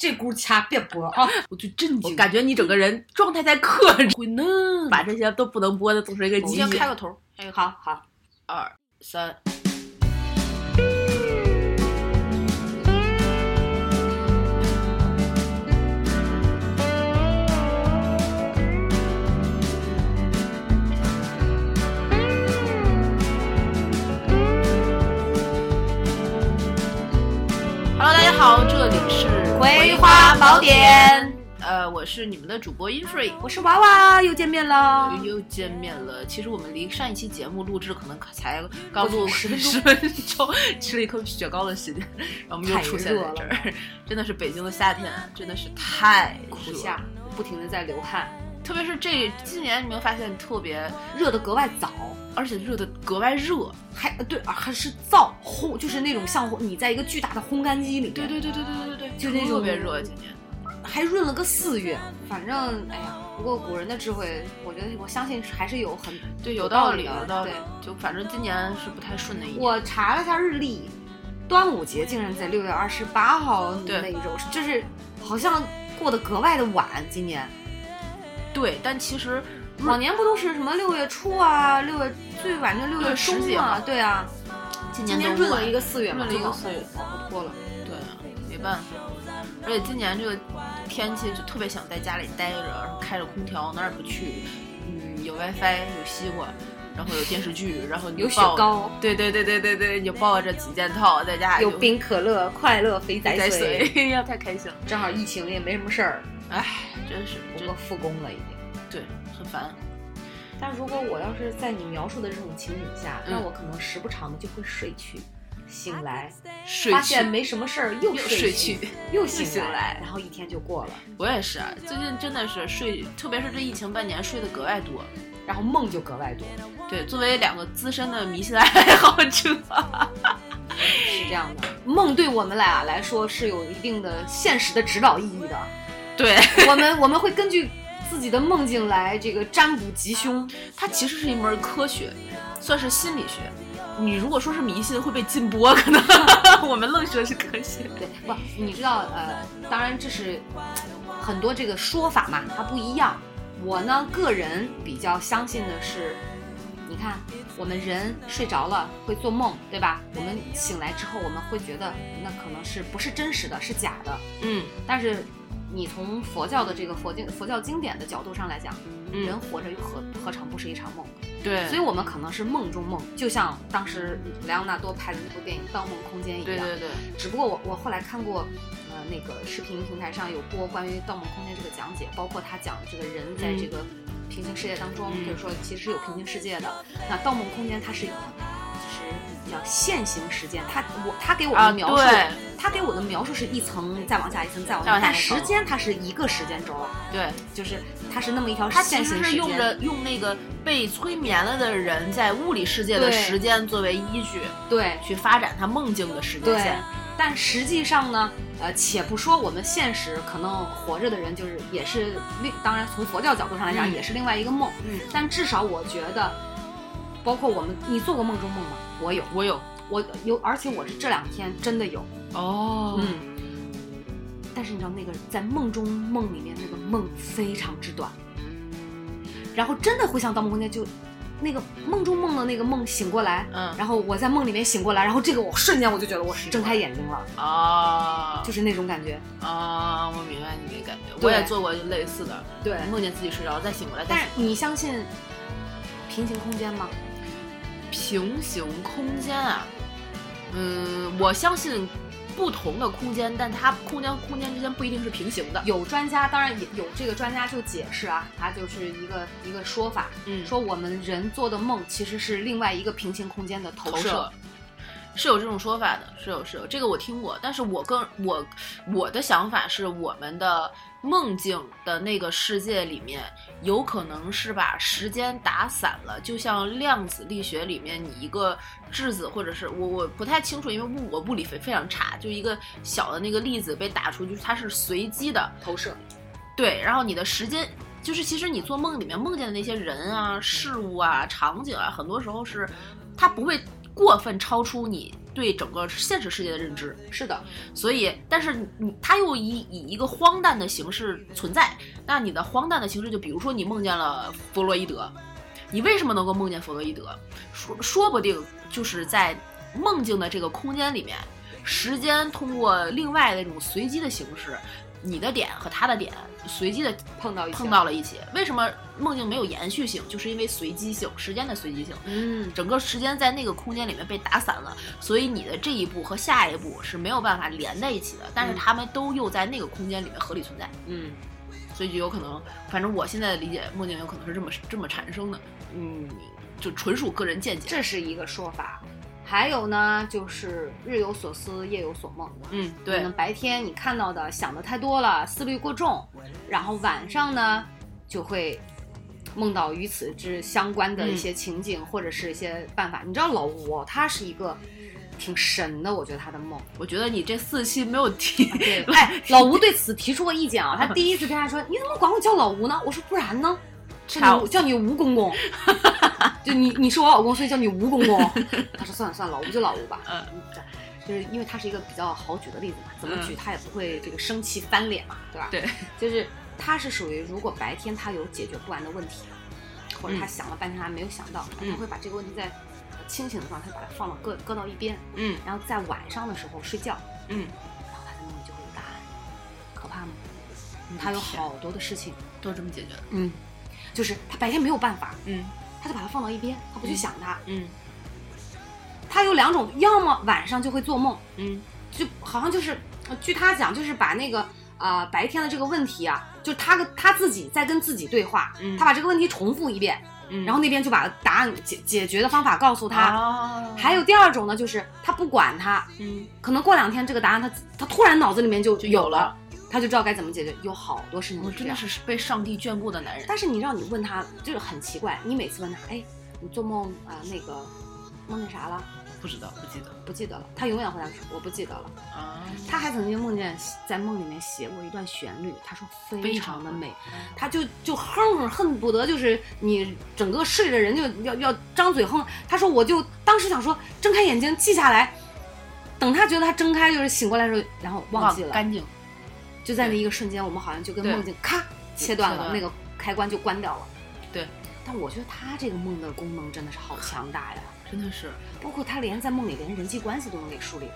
这轱掐别播啊！我就震惊我感觉你整个人状态在克制，会那把这些都不能播的都是一个我极先。开个头，哎好好。二三，Hello，大家好，这里是葵花宝典。呃，我是你们的主播 Infree，我是娃娃，又见面了。又见面了。其实我们离上一期节目录制可能才刚录10分钟十分钟，吃了一口雪糕的时间，然后我们又出现在这儿。真的是北京的夏天，真的是太热苦夏，不停的在流汗，特别是这今年，你没有发现特别，热的格外早，而且热的格外热。还呃对，啊还是燥烘，就是那种像你在一个巨大的烘干机里面，对对对对对对对，就那种特别热。今年还润了个四月。反正哎呀，不过古人的智慧，我觉得我相信还是有很对有有道理，的有道理对。就反正今年是不太顺的一年。我查了一下日历，端午节竟然在六月二十八号对那一周，就是好像过得格外的晚。今年对，但其实往年不都是什么六月初啊，六月最晚就六月中嘛？对啊，今今年都晚年润了一个四月嘛，润了一个四月往后拖了。对啊，没办法。而且今年这个天气就特别想在家里待着，然后开着空调，哪儿也不去。嗯，有 WiFi，有西瓜，然后有电视剧，然后你有雪。糕，对对对对对对，你就抱着几件套在家有冰可乐，快乐肥仔水。水，哎呀，太开心了。正好疫情也没什么事儿，哎，真是，真不过复工了已经。对，很烦。但如果我要是在你描述的这种情景下，嗯那我可能时不常的就会睡去，醒来睡发现没什么事儿，又又睡睡去，又醒醒来然后一天就过了，我也是，啊，最近真的是睡，特别是这疫情半年睡得格外多。然后梦就格外多，对，作为两个资深的迷信爱好者，是这样的。梦对我们俩来说是有一定的现实的指导意义的，对我们我们会根据自己的梦境来这个占卜吉凶。它其实是一门科学，算是心理学。你如果说是迷信，会被禁播，可能 我们愣说是科学。对，不，你知道，呃，当然这是很多这个说法嘛，它不一样。我呢，个人比较相信的是，你看，我们人睡着了会做梦，对吧？我们醒来之后，我们会觉得那可能是不是真实的，是假的。嗯但是你从佛教的这个佛经佛教经典的角度上来讲，人嗯，活着又何何尝不是一场梦？对，所以我们可能是梦中梦，就像当时莱昂纳多拍的那部电影《盗梦空间》一样。对对对，只不过我我后来看过，呃，那个视频平台上有播关于《盗梦空间》这个讲解，包括他讲这个人在这个平行世界当中，嗯就是说其实是有平行世界的。那《盗梦空间》它是以就是叫线性时间，它我它给我啊的描述，对他给我的描述是一层再往下，一层再往下但时间它是一个时间轴，对，就是它是那么一条线性时间。实是用着用那个被催眠了的人在物理世界的时间作为依据，对去发展他梦境的时间对线。，但实际上呢，呃，且不说我们现实可能活着的人，就是也是另，当然从佛教角度上来讲，嗯也是另外一个梦。嗯，但至少我觉得，包括我们，你做过梦中梦吗？我有，我有我有，而且我是这两天真的有，哦嗯。但是你知道那个在梦中梦里面那个梦非常之短，然后真的会像《盗梦空间》就那个梦中梦的那个梦醒过来，嗯。然后我在梦里面醒过来，然后这个我瞬间我就觉得我睁开眼睛了，啊，就是那种感觉。啊，我明白你的感觉，我也做过类似的，对。梦见自己睡着再醒过来，但但是你相信平行空间吗？平行空间啊，嗯，我相信不同的空间，但它空间空间之间不一定是平行的。有专家，当然也有这个专家就解释啊，他就是一个一个说法，嗯说我们人做的梦其实是另外一个平行空间的投射。投射是有这种说法的，是有是有，这个我听过。但是我更我我的想法是，我们的梦境的那个世界里面，有可能是把时间打散了，就像量子力学里面，你一个质子或者是我我不太清楚，因为物我物理非非常差，就一个小的那个粒子被打出去，它是随机的，投射，对，然后你的时间就是，其实你做梦里面梦见的那些人啊、事物啊、场景啊，很多时候是它不会过分超出你对整个现实世界的认知。是的，所以，但是你他又以以一个荒诞的形式存在，那你的荒诞的形式就比如说你梦见了弗洛伊德，你为什么能够梦见弗洛伊德？说说不定就是在梦境的这个空间里面，时间通过另外的这种随机的形式，你的点和他的点随机的碰到碰到了一起。为什么梦境没有延续性？就是因为随机性，时间的随机性。嗯，整个时间在那个空间里面被打散了，所以你的这一步和下一步是没有办法连在一起的。但是嗯他们都又在那个空间里面合理存在，嗯所以就有可能，反正我现在的理解，梦境有可能是这么这么产生的，嗯，就纯属个人见解。这是一个说法。还有呢，就是日有所思，夜有所梦。嗯，可对能，白天你看到的想的太多了，思虑过重，然后晚上呢就会梦到与此之相关的一些情景、或者是一些办法。你知道老吴哦他是一个挺神的，我觉得他的梦。我觉得你这四期没有提，对，哎，老吴对此提出过意见啊。他第一次跟他说：“你怎么管我叫老吴呢？”我说：“不然呢？叫你叫你吴公公，就你你是我老公，所以叫你吴公公。”他说：“算了算了，老吴就老吴吧。”嗯，就是因为他是一个比较好举的例子嘛，怎么举嗯他也不会这个生气翻脸嘛，对吧？对，就是他是属于如果白天他有解决不完的问题，或者他嗯想了半天还没有想到，嗯他会把这个问题在呃清醒的状态把它放到搁搁到一边，嗯然后在晚上的时候睡觉，嗯，然后他的梦里就会有答案，可怕吗？他有好多的事情，都这么解决的。嗯，就是他白天没有办法，嗯。他就把它放到一边，他不去想它。嗯。他有两种，要么晚上就会做梦，嗯。就好像就是，呃据他讲，就是把那个啊、呃白天的这个问题啊，就他跟他自己在跟自己对话，嗯。他把这个问题重复一遍，嗯，然后那边就把答案解解决的方法告诉他。啊，还有第二种呢，就是他不管他，嗯。可能过两天这个答案他他突然脑子里面就就有了了，他就知道该怎么解决。有好多事情我真的是被上帝眷顾的男人。但是你让你问他，就是很奇怪，你每次问他，哎，你做梦啊、那个梦见啥了？不知道，不记得不记得了。他永远回答说我不记得了。啊。他还曾经梦见在梦里面写过一段旋律，他说非常的美，他就就哼哼，恨不得就是你整个睡着人就要要张嘴哼。他说我就当时想说睁开眼睛记下来，等他觉得他睁开就是醒过来的时候，然后忘记了，干净。就在那一个瞬间，我们好像就跟梦境咔切断了，那个开关就关掉了。对，但我觉得他这个梦的功能真的是好强大呀，真的是。包括他连在梦里连人际关系都能给梳理。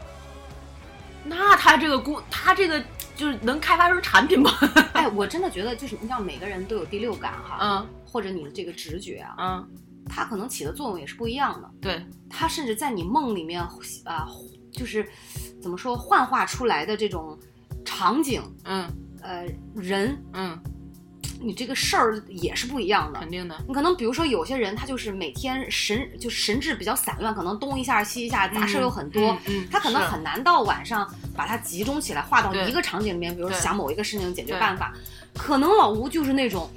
那他这个功，他这个就是能开发出产品吗？哎，我真的觉得就是你知道每个人都有第六感哈，嗯或者你的这个直觉啊，嗯，它可能起的作用也是不一样的。对，它甚至在你梦里面啊、就是怎么说幻化出来的这种场景，嗯呃，人，嗯，你这个事儿也是不一样的肯。定的。你可能比如说有些人他就是每天神就神志比较散乱，可能东一下西一下，杂事儿有很多，嗯，嗯他可能很难到晚上把它集中起来，画到一个场景里面，比如说想某一个事情的解决办法。可能老吴就是那种，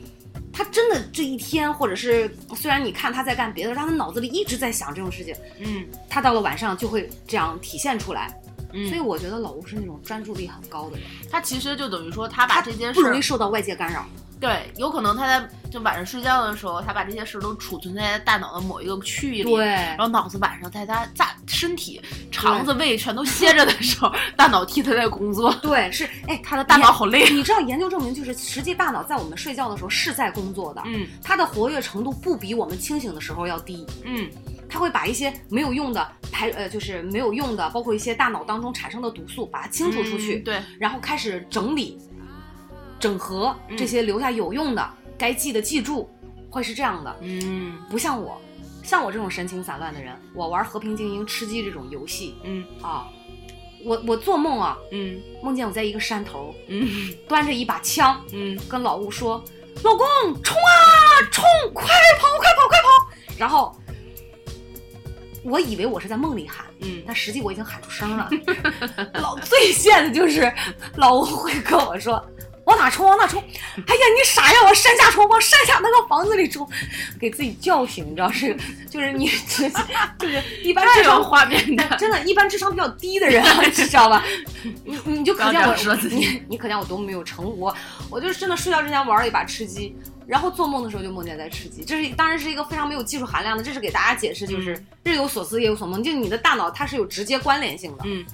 他真的这一天，或者是虽然你看他在干别的，但他脑子里一直在想这种事情，嗯他到了晚上就会这样体现出来。嗯，所以我觉得老吴是那种专注力很高的人，他其实就等于说，他把这件事儿，不容易受到外界干扰。对，有可能他在就晚上睡觉的时候，他把这些事都储存在大脑的某一个区域里，对然后脑子晚上在他在身体、肠子、胃全都歇着的时候，大脑替他在工作，对，是哎，他的大脑好累。你知道研究证明，就是实际大脑在我们睡觉的时候是在工作的，嗯它的活跃程度不比我们清醒的时候要低。嗯它会把一些没有用的排呃，就是没有用的，包括一些大脑当中产生的毒素，把它清除出去，嗯对，然后开始整理、整合嗯这些留下有用的，该记的记住，会是这样的。嗯不像我，像我这种神情散乱的人，我玩和平精英、吃鸡这种游戏嗯啊，我我做梦啊，嗯梦见我在一个山头，嗯端着一把枪，嗯跟老吴说：“老公，冲啊，冲！快跑，快跑，快跑！”然后我以为我是在梦里喊，嗯但实际我已经喊出声了。老最贱的就是老吴会跟我说：“往哪冲往哪冲，哎呀你傻呀，往山下冲，往山下那个房子里冲，给自己叫醒，你知道是 就是你 就是一般智商画面的，真的，一般智商比较低的人，你知道吧？你你就可见我说自己，你你可见我多么没有成果，我就是真的睡觉之前玩了一把吃鸡。然后做梦的时候就梦见在吃鸡，这是当然是一个非常没有技术含量的，这是给大家解释，就是日有所思夜有所梦，就你的大脑它是有直接关联性的。嗯，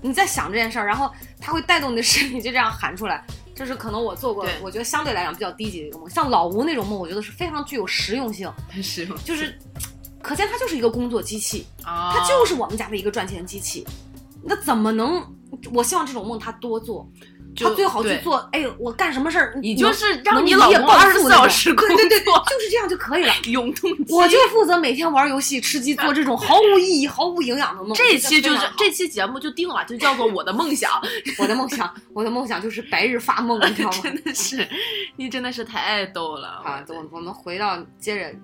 你在想这件事儿，然后它会带动你的身体就这样喊出来，这是可能我做过，我觉得相对来讲比较低级的一个梦。像老吴那种梦，我觉得是非常具有实用性，实用，就是可见它就是一个工作机器，它就是我们家的一个赚钱机器，那怎么能？我希望这种梦他多做。他最好去做，哎，我干什么事儿，你就是让你老公二十四小时对对对，就是这样就可以了。永动机，我就负责每天玩游戏、吃鸡，做这种毫无意义、毫无营养的梦。这期就是这期节目就定了，就叫做我的梦想。我的梦想，我的梦想就是白日发梦，你知道吗？真的是，你真的是太逗了啊！我我们回到接着，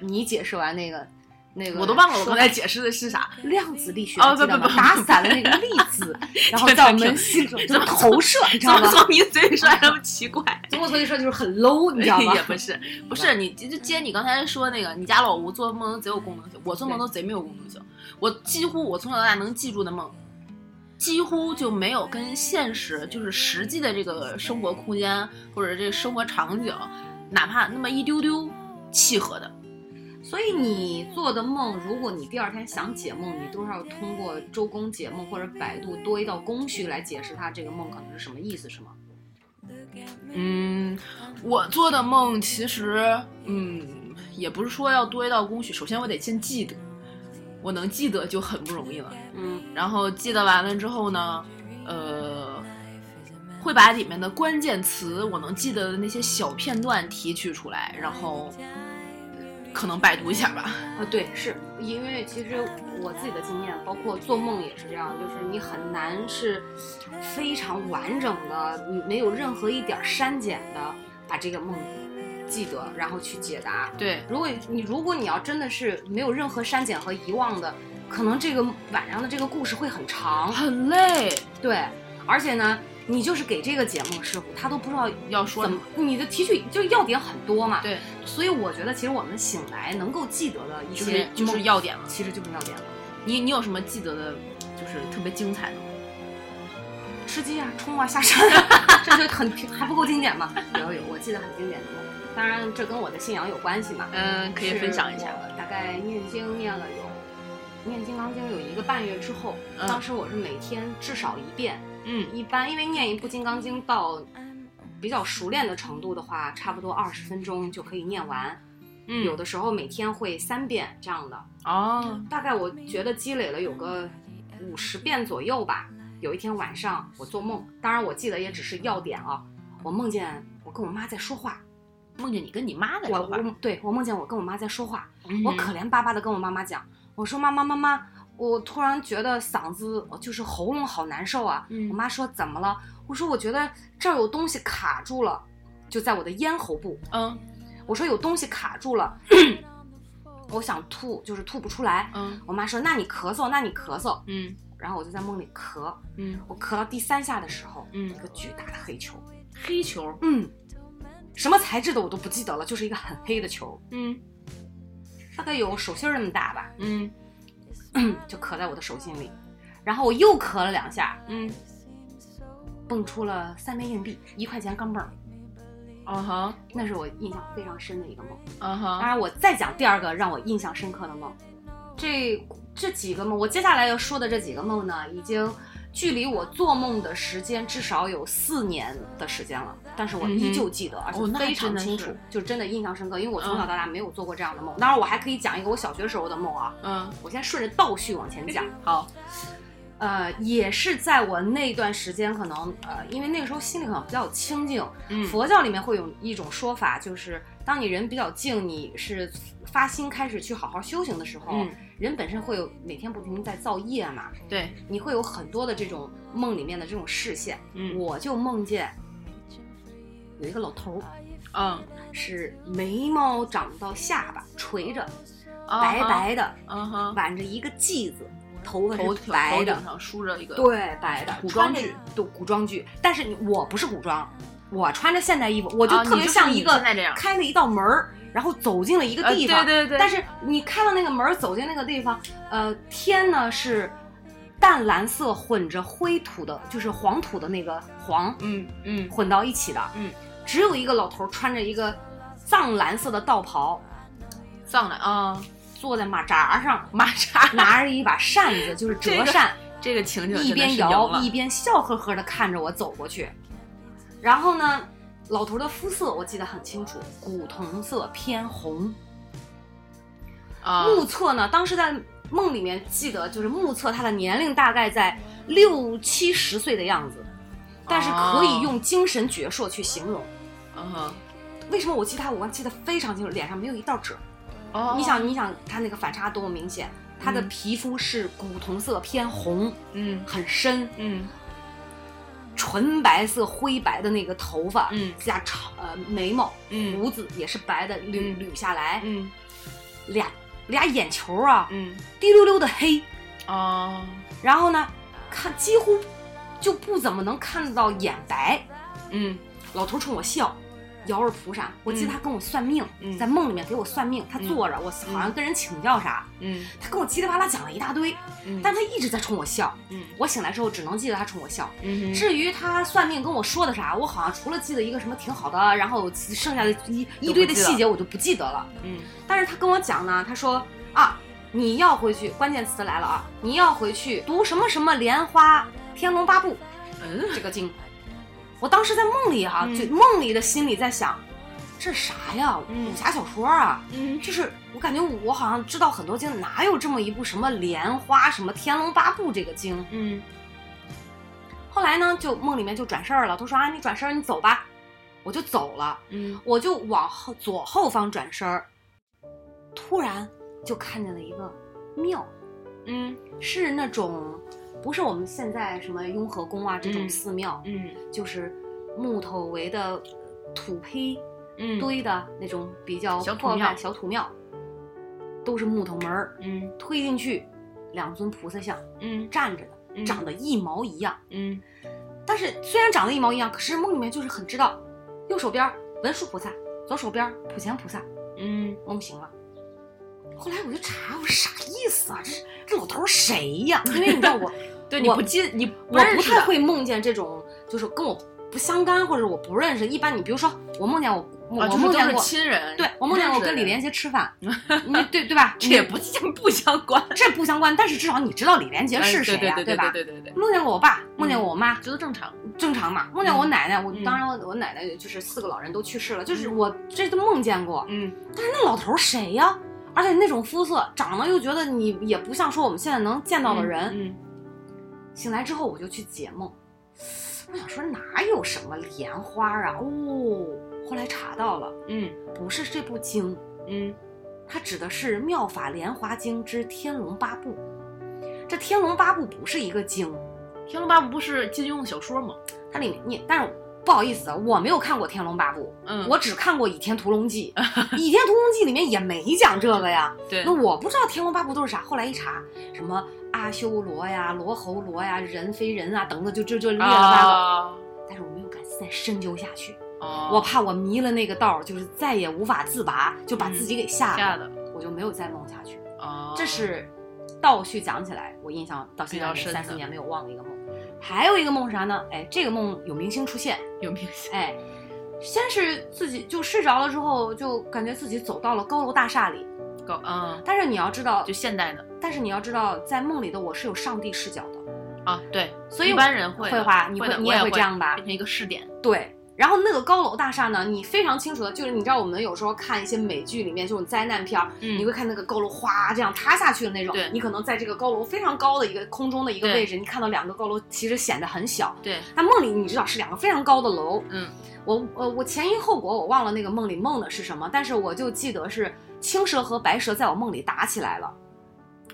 你解释完那个。那个我都忘了我刚才解释的是啥，量子力学哦不不不，打散的那个粒子，然后在我们心中就投射，你知道吗？从你嘴里说那么奇怪，从我嘴里说就是很 low，你知道吗？也不是，不是你就接你刚才说那个，你家老吴做梦都贼有功能性，我做梦都贼没有功能性。我几乎我从小到大能记住的梦，几乎就没有跟现实就是实际的这个生活空间或者这个生活场景，哪怕那么一丢丢契合的。所以你做的梦，如果你第二天想解梦，你都是要通过周公解梦或者百度多一道工序来解释它这个梦可能是什么意思，是吗？嗯，我做的梦其实，嗯，也不是说要多一道工序。首先我得先记得，我能记得就很不容易了。嗯，然后记得完了之后呢，呃，会把里面的关键词，我能记得的那些小片段提取出来，然后。可能百度一下吧。啊，对，是因为其实我自己的经验，包括做梦也是这样，就是你很难是非常完整的，你没有任何一点删减的把这个梦记得，然后去解答。对，如果你如果你要真的是没有任何删减和遗忘的，可能这个晚上的这个故事会很长，很累。对，而且呢。你就是给这个解梦师傅，他都不知道要说怎么，你的提取就要点很多嘛。对，所以我觉得其实我们醒来能够记得的一些就是要点了，其实就是要点了。你你有什么记得的，就是特别精彩的吗？吃鸡啊，冲啊，下山啊，这就很还不够经典吗？有有，我记得很经典的梦。当然这跟我的信仰有关系嘛。嗯，可以分享一下。大概念经念了有，念金刚经有一个半月之后，当时我是每天至少一遍。嗯，一般因为念一部《金刚经》到比较熟练的程度的话，差不多二十分钟就可以念完。嗯，有的时候每天会三遍这样的。哦，大概我觉得积累了有个五十遍左右吧。有一天晚上我做梦，当然我记得也只是要点啊。我梦见我跟我妈在说话，梦见你跟你妈在说话。我我对我梦见我跟我妈在说话，我可怜巴巴的跟我妈妈讲，我说妈妈妈妈。我突然觉得嗓子就是喉咙好难受啊！我妈说怎么了？我说我觉得这儿有东西卡住了，就在我的咽喉部。嗯，我说有东西卡住了，我想吐，就是吐不出来。嗯，我妈说那你咳嗽，那你咳嗽。嗯，然后我就在梦里咳。嗯，我咳到第三下的时候，嗯，一个巨大的黑球，黑球，嗯，什么材质的我都不记得了，就是一个很黑的球。嗯，大概有手心那么大吧。嗯。就咳在我的手心里，然后我又咳了两下，嗯，蹦出了三枚硬币，一块钱钢镚儿，啊哈，那是我印象非常深的一个梦，啊哈。当然，我再讲第二个让我印象深刻的梦，这这几个梦，我接下来要说的这几个梦呢，已经。距离我做梦的时间至少有四年的时间了，但是我依旧记得，而且非常清楚，就真的印象深刻。因为我从小到大没有做过这样的梦。当然，我还可以讲一个我小学时候的梦啊。嗯，我先顺着倒叙往前讲。好，呃，也是在我那段时间，可能呃，因为那个时候心里可能比较清静。嗯，佛教里面会有一种说法，就是当你人比较静，你是发心开始去好好修行的时候。人本身会有每天不停在造业嘛，对，你会有很多的这种梦里面的这种视线，嗯，我就梦见有一个老头，嗯，是眉毛长到下巴垂着，白白的，嗯哼，挽着一个髻子，头发是白的，上梳着一个，对，白的古装剧，都古装剧，但是我不是古装，我穿着现代衣服，我就啊特别像一个开了一道门儿，然后走进了一个呃地方。对对。对但是你开了那个门儿，走进那个地方，呃，天呢是淡蓝色混着灰土的，就是黄土的那个黄嗯嗯。混到一起的。嗯，只有一个老头穿着一个藏蓝色的道袍，上来啊，坐在马扎上，马扎。拿着一把扇子，就是这个折扇。这个情景一边摇一边笑呵呵的看着我走过去，然后呢，老头的肤色我记得很清楚，古铜色偏红。啊。目测呢，当时在梦里面记得就是目测他的年龄大概在六七十岁的样子，但是可以用精神矍铄去形容。嗯哼。为什么我记他五官记得非常清楚，脸上没有一道褶？哦。你想，你想他那个反差多么明显？他的嗯。皮肤是古铜色偏红，嗯。很深，嗯。纯白色灰白的那个头发，嗯。加长呃眉毛，嗯。胡子也是白的捋嗯。捋下来，嗯。俩俩眼球啊，嗯。滴溜溜的黑，哦。然后呢，看几乎就不怎么能看得到眼白。嗯。老头冲我笑，摇着蒲扇，我记得他跟我算命，嗯。在梦里面给我算命，他坐着，我好像跟人请教啥，嗯。他跟我叽里呱啦讲了一大堆，嗯。但他一直在冲我笑。嗯。我醒来之后只能记得他冲我笑，嗯至于他算命跟我说的啥，我好像除了记得一个什么挺好的，然后剩下的一一堆的细节我就不记得了。嗯。但是他跟我讲呢，他说啊，你要回去，关键词来了啊，你要回去读什么什么莲花天龙八部嗯这个经。我当时在梦里啊，嗯就梦里的心里在想，这啥呀？嗯武侠小说啊？嗯就是我感觉我好像知道很多经，哪有这么一部什么莲花什么天龙八部这个经？嗯后来呢，就梦里面就转身儿了。他说啊，你转身，你走吧。我就走了，嗯我就往后左后方转身儿，突然就看见了一个庙，嗯是那种不是我们现在什么雍和宫啊这种嗯寺庙，嗯就是木头围的土坯嗯堆的那种比较破败庙小土庙，都是木头门儿，嗯推进去两尊菩萨像嗯站着的，嗯长得一毛一样。嗯但是虽然长得一毛一样，可是梦里面就是很知道，右手边文殊菩萨，左手边普贤菩萨，嗯梦醒了。后来我就查，我说啥意思啊？这这老头谁呀？因为你知道我，对你我不记你我不太会梦见这种，就是跟我不相干或者我不认识。一般你比如说，我梦见我，我梦见过，亲人，对我梦见我跟李，连杰吃饭，你对对吧？这也不相不相关，这不相关，但是至少你知道李连杰是谁呀，哎对对吧？对对对对，梦见过我爸，梦见过我妈，这都正常，正常嘛。梦见我奶奶，我嗯当然我我奶奶就是四个老人都去世了，就是我这都梦见过。嗯但是那老头谁呀？而且那种肤色，长得又觉得你也不像说我们现在能见到的人。嗯醒来之后我就去解梦，我想说哪有什么莲花啊？哦，后来查到了，嗯不是这部经，嗯它指的是《妙法莲华经》之《天龙八部》。这《天龙八部》不是一个经，《天龙八部》不是金庸的小说吗？它里面你，但是不好意思啊，我没有看过《天龙八部》，嗯，我只看过《倚天屠龙记》，《倚天屠龙记》里面也没讲这个呀。对。那我不知道《天龙八部》都是啥，后来一查，什么阿修罗呀、罗喉罗呀、人非人啊等等，就就就列了八个。啊，但是我没有敢再深究下去，哦。我怕我迷了那个道儿，就是再也无法自拔，就把自己给吓的，我就没有再梦下去。哦，这是倒叙讲起来，我印象到现在三四年没有忘的一个梦。还有一个梦是啥呢？哎，这个梦有明星出现，有明星，哎，先是自己就睡着了之后，就感觉自己走到了高楼大厦里，高嗯，但是你要知道就，现代的。但是你要知道，在梦里的我是有上帝视角的，啊，对，所以一般人会的。会话，你会的你也会这样吧？变？成一个试点，对。然后那个高楼大厦呢，你非常清楚的，就是你知道我们有时候看一些美剧里面这种灾难片你会看那个高楼哗这样塌下去的那种对，你可能在这个高楼非常高的一个空中的一个位置，你看到两个高楼其实显得很小，对，但梦里你知道是两个非常高的楼。嗯我呃我前因后果我忘了那个梦里梦的是什么，但是我就记得是青蛇和白蛇在我梦里打起来了。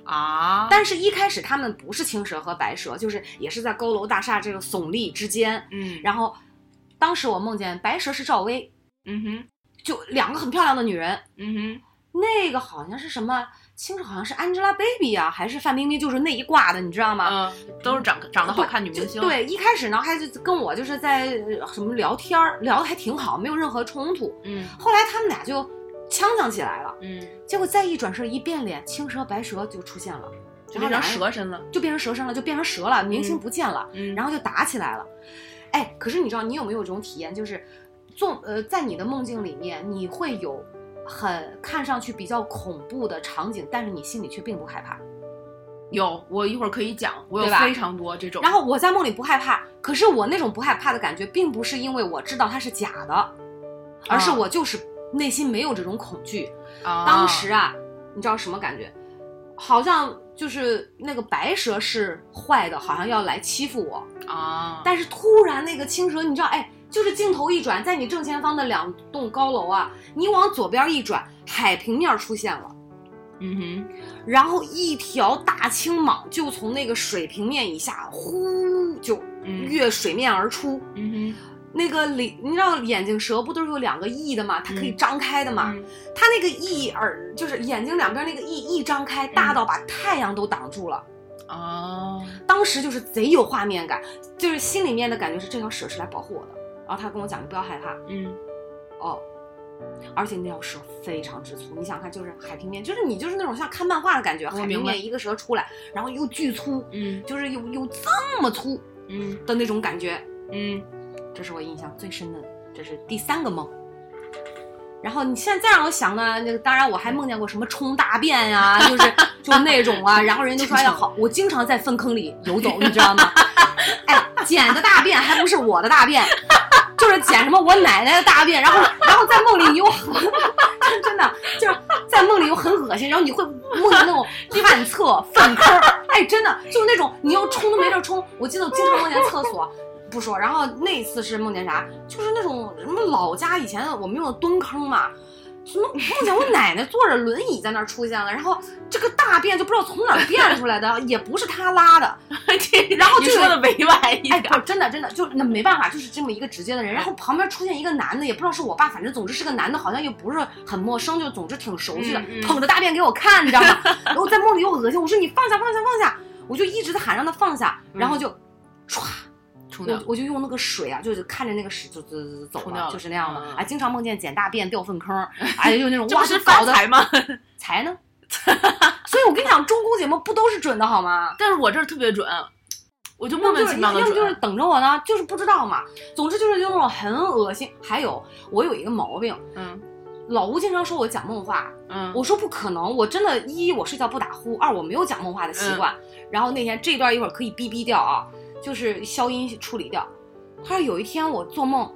啊，但是一开始他们不是青蛇和白蛇，就是也是在高楼大厦这个耸立之间。嗯然后当时我梦见白蛇是赵薇，嗯哼就两个很漂亮的女人，嗯哼那个好像是什么清楚好像是 Angelababy 啊，还是范冰冰，就是那一挂的，你知道吗？嗯，都是长长得好看女明星。对，一开始呢，还就跟我就是在呃什么聊天儿，聊的还挺好，没有任何冲突。嗯后来他们俩就呛呛起来了，嗯，结果再一转身一变脸，青蛇白蛇就出现了，就变成蛇身了。就变成蛇身了，就变成蛇了，明星不见了，嗯，然后就打起来了。哎，可是你知道你有没有这种体验，就是做呃在你的梦境里面，你会有很看上去比较恐怖的场景，但是你心里却并不害怕。有，我一会儿可以讲，我有非常多这种。然后我在梦里不害怕，可是我那种不害怕的感觉，并不是因为我知道它是假的，而是啊我就是内心没有这种恐惧。啊当时啊，你知道什么感觉？好像就是那个白蛇是坏的，好像要来欺负我。啊，但是突然那个青蛇，你知道，哎，就是镜头一转，在你正前方的两栋高楼啊，你往左边一转，海平面出现了。嗯哼，然后一条大青蟒就从那个水平面以下呼就嗯跃水面而出，嗯那个里你知道眼睛蛇不都是有两个翼的吗？它可以嗯张开的哼，嘛。它那个翼耳就是眼睛两边那个翼一张开，大到把太阳都挡住了。啊，当时就是贼有画面感，就是心里面的感觉是这条蛇是来保护我的。然后他跟我讲，你不要害怕嗯哦。而且那条蛇非常之粗，你想想看，就是海平面，就是你就是那种像看漫画的感觉，海平面一个蛇出来，然后又巨粗，嗯就是有有这么粗嗯的那种感觉，嗯这是我印象最深的，这是第三个梦。然后你现在再让我想呢，那个当然我还梦见过什么冲大便呀、就是就那种啊，然后人家就说哎呀好，我经常在粪坑里游走，你知道吗？哎，捡的大便还不是我的大便，就是捡什么我奶奶的大便，然后然后在梦里你又很真真的就是在梦里又很恶心，然后你会梦见那种旱厕、粪坑，哎，真的就是那种你要冲都没地儿冲。我记得我经常梦见厕所。不说，然后那次是梦见啥？就是那种什么老家以前我们用的蹲坑嘛，什么梦见我奶奶坐着轮椅在那儿出现了，然后这个大便就不知道从哪儿变出来的，也不是她拉的，然后就说的委婉一哎，点不，真的真的，就那没办法，就是这么一个直接的人。然后旁边出现一个男的，也不知道是我爸，反正总之是个男的，好像又不是很陌生，就总之挺熟悉的，嗯嗯捧着大便给我看，你知道吗？然后在梦里又恶心，我说你放下放下放下，我就一直在喊让他放下，然后就唰。冲掉我我就用那个水啊，就是看着那个屎就就就走了，就是那样的。嗯哎，经常梦见捡大便掉粪坑，哎，就那种哇，是就搞得发财吗？财呢。所以我跟你讲，中公节目不都是准的好吗？但是我这儿特别准，我就莫名其妙的要么就是。等着我呢，就是不知道嘛。总之就是那种很恶心。还有我有一个毛病，嗯老吴经常说我讲梦话，嗯，我说不可能，我真的一我睡觉不打呼，二我没有讲梦话的习惯。然后那天这段一会儿可以逼逼掉啊，就是消音处理掉。他说有一天我做梦，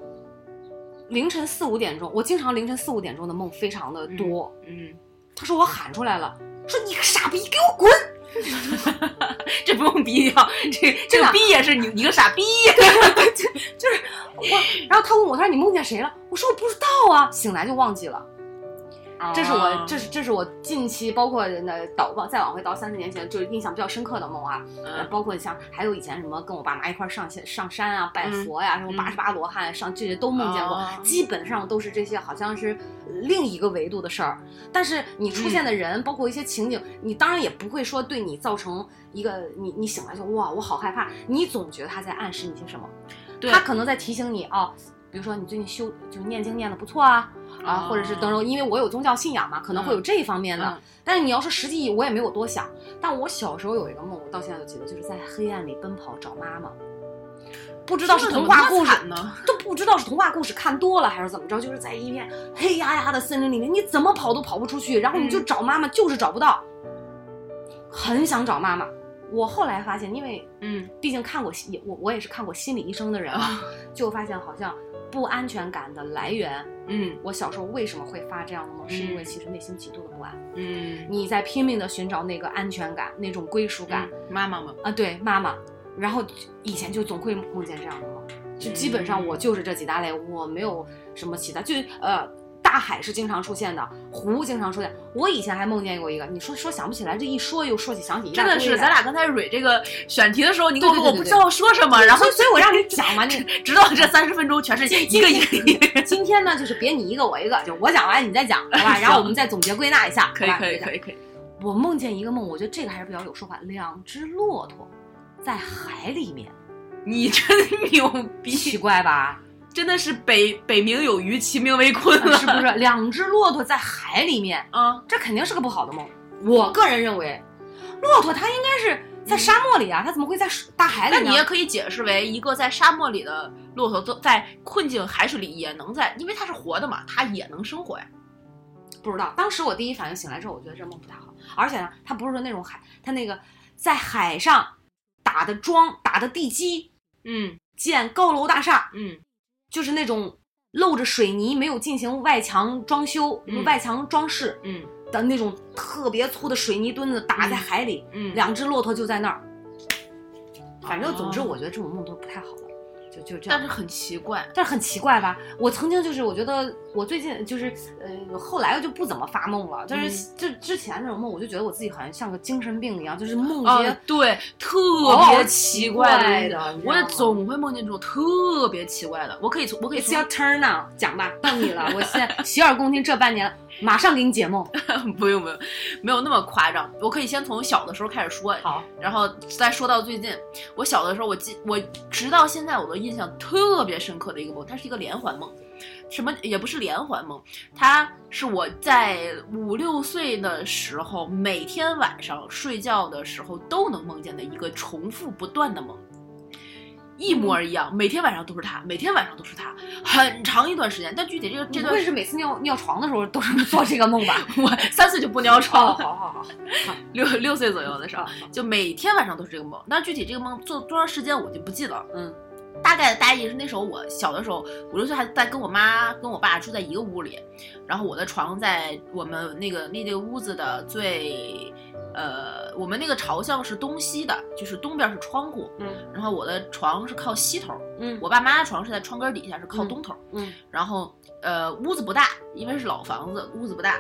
凌晨四五点钟，我经常凌晨四五点钟的梦非常的多。嗯，他说我喊出来了，说你个傻逼，给我滚！这不用逼掉，这这个逼也是你你个傻逼。就是我，然后他问我，他说你梦见谁了？我说我不知道啊，醒来就忘记了。这是我，哦这是这是我近期包括那倒往再往回倒三十年前，就是印象比较深刻的梦啊。包括像还有以前什么跟我爸妈一块儿上线上山啊、拜嗯佛呀、什么嗯八十八罗汉上这些都梦见过，哦基本上都是这些好像是呃另一个维度的事儿。但是你出现的人，包括一些情景，你当然也不会说对你造成一个你你醒来就哇我好害怕，你总觉得他在暗示你些什么，对他可能在提醒你啊。比如说你最近修就念经念的不错啊，啊，哦或者是等等，因为我有宗教信仰嘛，可能会有这一方面的。嗯但是你要说实际，我也没有多想。但我小时候有一个梦，我到现在都记得，就是在黑暗里奔跑找妈妈。不知道是童话故事，呢？都不知道是童话故事看多了还是怎么着，就是在一片黑压压的森林里面，你怎么跑都跑不出去，然后你就嗯找妈妈，就是找不到，很想找妈妈。我后来发现，因为嗯毕竟看过心，也我我也是看过心理医生的人，啊就发现好像不安全感的来源，嗯。我小时候为什么会发这样的梦，是因为嗯其实内心极度的不安。嗯，你在拼命的寻找那个安全感，那种归属感、嗯。妈妈吗，啊，对妈妈，然后以前就总会梦见这样的梦，就基本上我就是这几大类，我没有什么其他，就呃。大海是经常出现的，湖经常出现。我以前还梦见过一个，你说说想不起来，这一说又说起想起一真的是，咱俩刚才蕊这个选题的时候，你跟我说我不知道说什么，然后所以我让你讲嘛，你 直到这三十分钟全是一个一个一个。今天呢就是别你一个我一个，就我讲完你再讲，好吧？然后我们再总结归纳一下，可以可以可以可以，我梦见一个梦，我觉得这个还是比较有说法，两只骆驼在海里面，你真牛逼，奇怪吧？真的是北北冥有鱼，其名为鲲了，是不是？两只骆驼在海里面，啊，这肯定是个不好的梦。我个人认为，骆驼它应该是在沙漠里啊，它怎么会在大海里呢？那你也可以解释为一个在沙漠里的骆驼，都在困境海水里也能在，因为它是活的嘛，它也能生活呀。不知道。当时我第一反应醒来之后，我觉得这梦不太好，而且呢，它不是说那种海，它那个在海上打的桩、打的地基嗯建高楼大厦，嗯就是那种露着水泥没有进行外墙装修、嗯外墙装饰嗯的那种特别粗的水泥墩子打在海里，嗯，两只骆驼就在那儿。反正总之，哦我觉得这种梦都不太好了，就就这样。但是很奇怪，但是很奇怪吧？我曾经就是，我觉得我最近就是，呃，后来就不怎么发梦了。但是嗯就之前那种梦，我就觉得我自己好像像个精神病一样，就是梦啊些，对，特别奇怪怪的我也总会梦见这种特别奇怪的。我可以从，我可以 your turn now，讲吧，到你了。我现在洗耳恭听，这半年马上给你解梦。不用不用，没有那么夸张。我可以先从小的时候开始说，好，然后再说到最近。我小的时候，我记我直到现在我都印象特别深刻的一个梦，它是一个连环梦。什么也不是连环梦，它是我在五六岁的时候，每天晚上睡觉的时候都能梦见的一个重复不断的梦，一模一样，每天晚上都是它，每天晚上都是它，很长一段时间。但具体这个这段你不会是每次尿尿床的时候都是做这个梦吧？我三岁就不尿床 了，好好好，六六岁左右的时候啊，，就每天晚上都是这个梦。但具体这个梦做多长时间我就不记得了。嗯大概的大意是那时候我小的时候五六岁还在跟我妈跟我爸住在一个屋里，然后我的床在我们那个那个屋子的最，呃，我们那个朝向是东西的，就是东边是窗户，嗯然后我的床是靠西头，嗯我爸妈的床是在窗根底下是靠东头，嗯然后呃屋子不大，因为是老房子，屋子不大。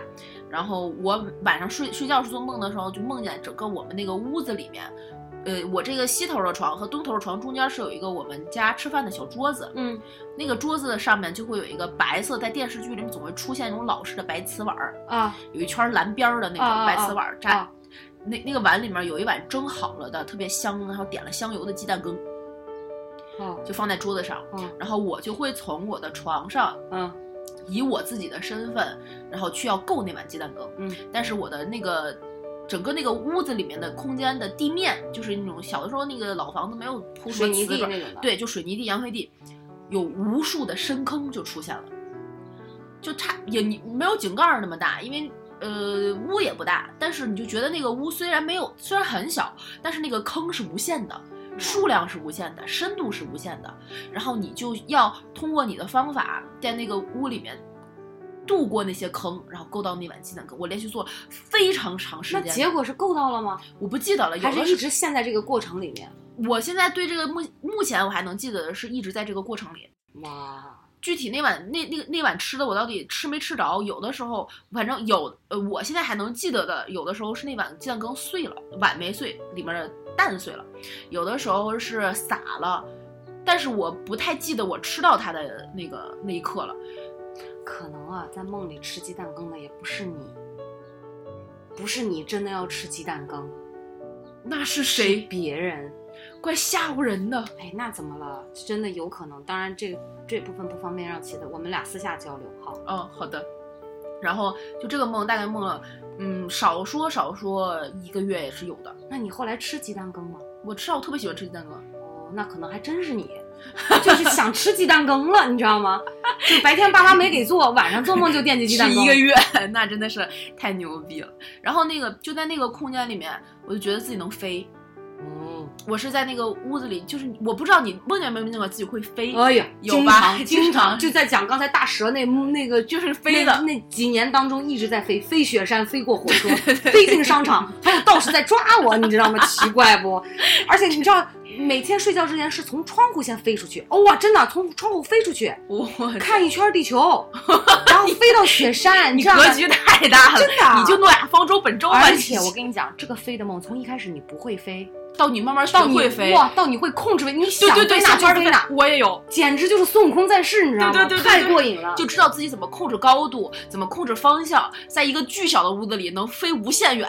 然后我晚上睡睡觉是做梦的时候，就梦见整个我们那个屋子里面，呃，我这个西头的床和东头的床中间是有一个我们家吃饭的小桌子，嗯那个桌子的上面就会有一个白色，在电视剧里面总会出现那种老式的白瓷碗儿，啊有一圈蓝边儿的那种啊啊白瓷碗儿，扎啊那那个碗里面有一碗蒸好了的特别香，然后点了香油的鸡蛋羹，哦就放在桌子上，嗯然后我就会从我的床上嗯。以我自己的身份，然后去要够那碗鸡蛋羹。嗯，但是我的那个整个那个屋子里面的空间的地面，就是那种小的时候那个老房子没有铺水泥地那种的，，对，就水泥地、洋灰地，有无数的深坑就出现了，就差也你没有井盖儿那么大，因为。呃，屋也不大，但是你就觉得那个屋虽然没有，虽然很小，但是那个坑是无限的，数量是无限的，深度是无限的，然后你就要通过你的方法，在那个屋里面度过那些坑，然后够到那碗鸡蛋羹。我连续做了非常长时间那，结果是够到了吗？我不记得了，有还是一直陷在这个过程里面？我现在对这个目目前我还能记得的是一直在这个过程里。哇，具体那碗那那个那碗吃的我到底吃没吃着？有的时候反正有，呃，我现在还能记得的，有的时候是那碗鸡蛋羹碎了，碗没碎，里面的蛋碎了；有的时候是洒了，但是我不太记得我吃到它的那个那一刻了。可能啊，在梦里吃鸡蛋羹的也不是你，不是你真的要吃鸡蛋羹，那是是谁？别人。怪吓唬人的。哎，那怎么了？真的有可能。当然这，这部分不方便让其他，我们俩私下交流。好，嗯，好的。然后就这个梦大概梦了，嗯，少说少说一个月也是有的。那你后来吃鸡蛋羹吗？我吃到我特别喜欢吃鸡蛋羹。哦，那可能还真是你，就是想吃鸡蛋羹了，你知道吗？就白天爸妈没给做，晚上做梦就惦记鸡蛋羹。一个月，那真的是太牛逼了。然后那个就在那个空间里面，我就觉得自己能飞。嗯，我是在那个屋子里，就是我不知道你梦见没梦见过自己会飞，哎呀，有吧经常 就在讲刚才大蛇那那个就是飞的。那那几年当中一直在飞，飞雪山，飞过火车，飞进商场，还有道士在抓我，你知道吗？奇怪不？而且你知道，每天睡觉之前是从窗户先飞出去，哦哇，真的从窗户飞出去我看一圈地球，然后飞到雪山，你你知道吗格？局太大了，真的你就诺亚方舟本周。而且我跟你讲，这个飞的梦从一开始你不会飞，到你慢慢学到你会飞，哇，到你会控制飞，你对想对对，飞哪就想飞哪，我也有。简直就是孙悟空在世，你知道吗？对对对对太过瘾了。就知道自己怎么控制高度，怎么控制方向，在一个巨小的屋子里能飞无限远。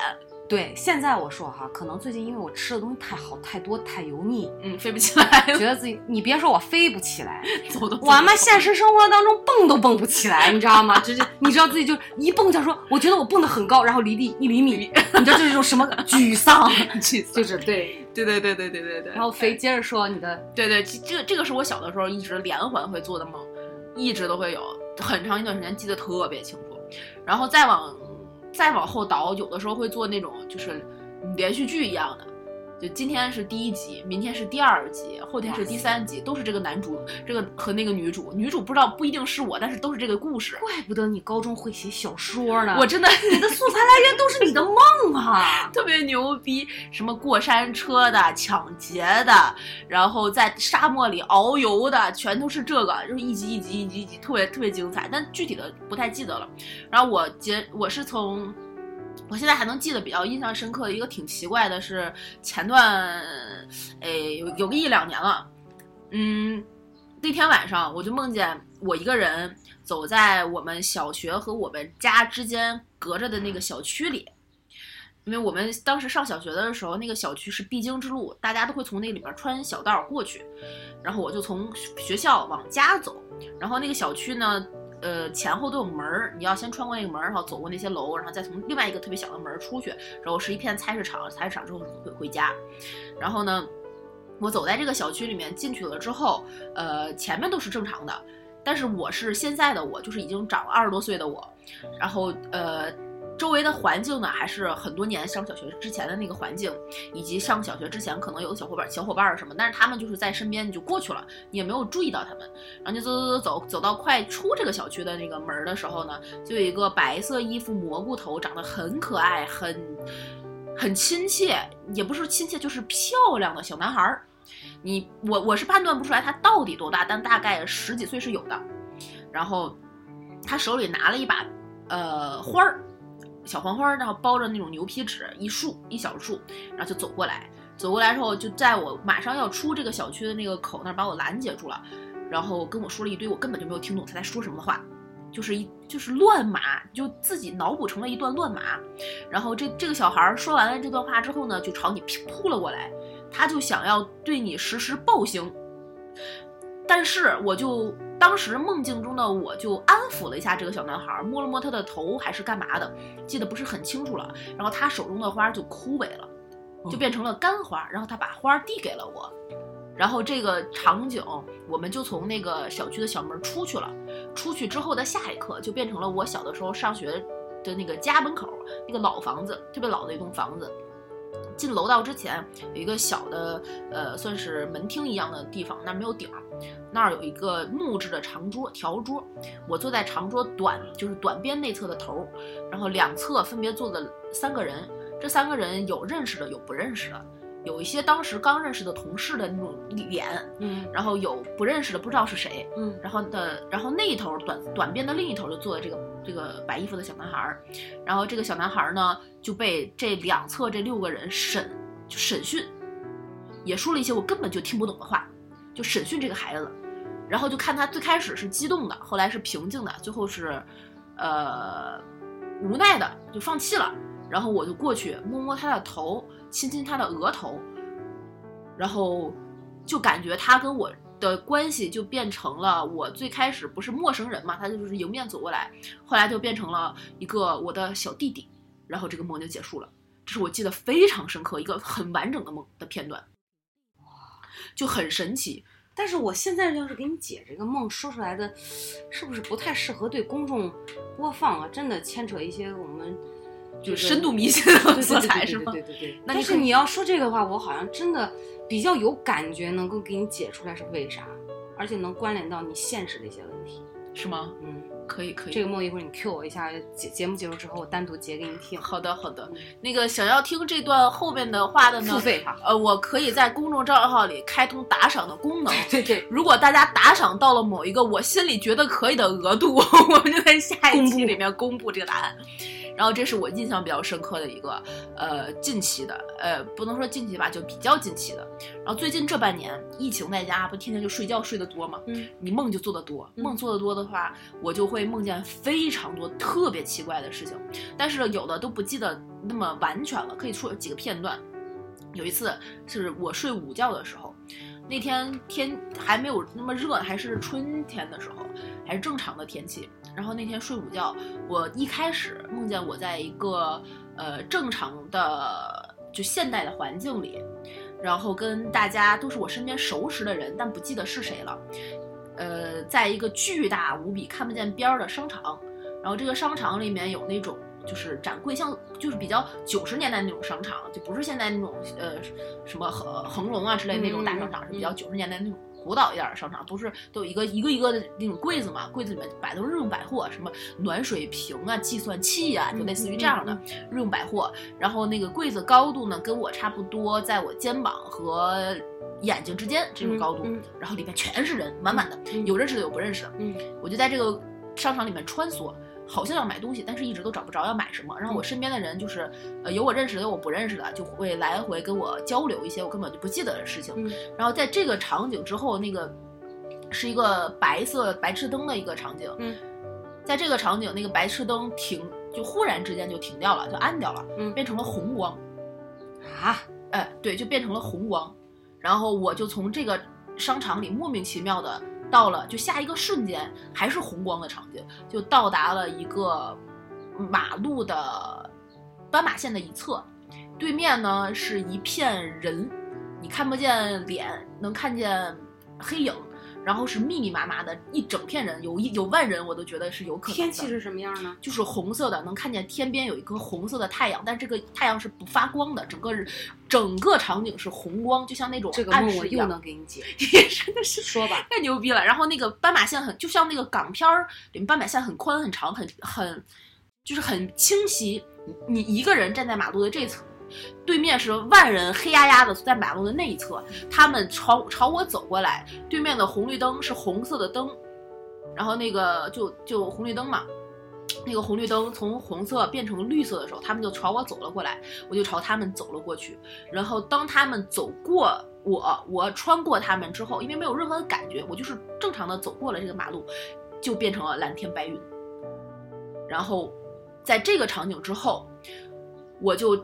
对，现在我说哈，可能最近因为我吃的东西太好、太多、太油腻，嗯，飞不起来，觉得自己，你别说我飞不起来，走都我他妈现实生活当中蹦都蹦不起来，你知道吗？就是你知道自己就一蹦就说，我觉得我蹦得很高，然后离地一厘米，你知道这是一种什么沮丧？沮丧就是对，对对对对对对对。然后飞接着说你的，对对，这个这个是我小的时候一直连环会做的梦，一直都会有，很长一段时间记得特别清楚。然后再往再往后倒，有的时候会做那种就是连续剧一样的。就今天是第一集，明天是第二集，后天是第三集，都是这个男主，这个和那个女主，女主不知道不一定是我，但是都是这个故事。怪不得你高中会写小说呢，我真的，你的素材来源都是你的梦啊，特别牛逼。什么过山车的、抢劫的，然后在沙漠里遨游的，全都是这个，就是一集一集一集一集，特别特别精彩。但具体的不太记得了。然后我结，我是从。我现在还能记得比较印象深刻的一个挺奇怪的是前段，诶有有个一两年了，嗯，那天晚上我就梦见我一个人走在我们小学和我们家之间隔着的那个小区里，因为我们当时上小学的时候，那个小区是必经之路，大家都会从那里面穿小道过去，然后我就从学校往家走，然后那个小区呢。呃，前后都有门儿，你要先穿过那个门儿，然后走过那些楼，然后再从另外一个特别小的门儿出去，然后是一片菜市场，菜市场之后回回家。然后呢，我走在这个小区里面进去了之后，呃，前面都是正常的，但是我是现在的我，就是已经长了二十多岁的我，然后呃。周围的环境呢，还是很多年上小学之前的那个环境，以及上小学之前可能有的小伙伴、小伙伴什么，但是他们就是在身边，你就过去了，你也没有注意到他们。然后就走走走走走到快出这个小区的那个门的时候呢，就有一个白色衣服、蘑菇头，长得很可爱、很很亲切，也不是亲切，就是漂亮的小男孩儿。你我我是判断不出来他到底多大，但大概十几岁是有的。然后他手里拿了一把呃花儿。小黄花，然后包着那种牛皮纸，一束一小束，然后就走过来。走过来之后，就在我马上要出这个小区的那个口那儿把我拦截住了，然后跟我说了一堆我根本就没有听懂他在说什么的话，就是一就是乱码，就自己脑补成了一段乱码。然后这这个小孩说完了这段话之后呢，就朝你扑了过来，他就想要对你实施暴行。但是我就当时梦境中的我就安抚了一下这个小男孩，摸了摸他的头，还是干嘛的，记得不是很清楚了。然后他手中的花就枯萎了，就变成了干花。然后他把花递给了我，然后这个场景我们就从那个小区的小门出去了。出去之后的下一刻就变成了我小的时候上学的那个家门口那个老房子，特别老的一栋房子。进楼道之前有一个小的，呃，算是门厅一样的地方，那没有顶儿，那儿有一个木质的长桌条桌，我坐在长桌短就是短边内侧的头，然后两侧分别坐了三个人，这三个人有认识的，有不认识的。有一些当时刚认识的同事的那种脸，嗯，然后有不认识的不知道是谁，嗯，然后的，然后那一头短短边的另一头就坐的这个这个白衣服的小男孩，然后这个小男孩呢就被这两侧这六个人审就审讯，也说了一些我根本就听不懂的话，就审讯这个孩子，然后就看他最开始是激动的，后来是平静的，最后是，呃，无奈的就放弃了，然后我就过去摸摸他的头。亲亲他的额头，然后就感觉他跟我的关系就变成了我最开始不是陌生人嘛，他就是迎面走过来，后来就变成了一个我的小弟弟，然后这个梦就结束了。这是我记得非常深刻一个很完整的梦的片段，就很神奇。但是我现在要是给你解这个梦说出来的，是不是不太适合对公众播放啊？真的牵扯一些我们。就深度迷信的色彩是吗？对对对。但是你要说这个的话，我好像真的比较有感觉，能够给你解出来是为啥，而且能关联到你现实的一些问题，是吗？嗯，可以可以。这个梦一会儿你 Q 我一下，节节目结束之后我单独截给你听。好的好的。那个想要听这段后面的话的呢？付费哈。呃，我可以在公众账号里开通打赏的功能。对对。如果大家打赏到了某一个我心里觉得可以的额度，我们就在下一期里面公布这个答案。然后这是我印象比较深刻的一个，呃，近期的，呃，不能说近期吧，就比较近期的。然后最近这半年疫情在家，不天天就睡觉睡得多嘛？嗯，你梦就做得多，梦做得多的话，我就会梦见非常多特别奇怪的事情，但是有的都不记得那么完全了，可以说几个片段。有一次是我睡午觉的时候，那天天还没有那么热，还是春天的时候，还是正常的天气。然后那天睡午觉，我一开始梦见我在一个呃正常的就现代的环境里，然后跟大家都是我身边熟识的人，但不记得是谁了。呃，在一个巨大无比看不见边儿的商场，然后这个商场里面有那种就是展柜，像就是比较九十年代那种商场，就不是现在那种呃什么恒恒隆啊之类那种大商场，是比较九十年代那种古老一点的商场，不是都有一个一个一个的那种柜子嘛？柜子里面摆的都是日用百货，什么暖水瓶啊、计算器啊，就类似于这样的日用百货。然后那个柜子高度呢，跟我差不多，在我肩膀和眼睛之间这种高度。嗯然后里面全是人，满满的，嗯有认识的有不认识的。嗯我就在这个商场里面穿梭，好像要买东西，但是一直都找不着要买什么。然后我身边的人就是，呃，有我认识的，有我不认识的，就会来回跟我交流一些我根本就不记得的事情。嗯然后在这个场景之后，那个是一个白色白炽灯的一个场景。嗯，在这个场景，那个白炽灯停，就忽然之间就停掉了，就暗掉了，嗯变成了红光。啊，哎，对，就变成了红光，然后我就从这个商场里莫名其妙的到了，就下一个瞬间还是红光的场景，就到达了一个马路的斑马线的一侧，对面呢是一片人，你看不见脸，能看见黑影。然后是密密麻麻的一整片人，有一有万人，我都觉得是有可能的。天气是什么样呢？就是红色的，能看见天边有一颗红色的太阳，但这个太阳是不发光的，整个日整个场景是红光，就像那种这个梦我又。能给你解，真的是说吧。太牛逼了。然后那个斑马线很，就像那个港片儿里面斑马线很宽很长很很，就是很清晰。你你一个人站在马路的这侧，对面是万人黑压压的在马路的那一侧，他们朝朝我走过来，对面的红绿灯是红色的灯，然后那个就就红绿灯嘛。那个红绿灯从红色变成绿色的时候，他们就朝我走了过来，我就朝他们走了过去。然后当他们走过我，我穿过他们之后，因为没有任何的感觉，我就是正常的走过了这个马路，就变成了蓝天白云。然后，在这个场景之后，我就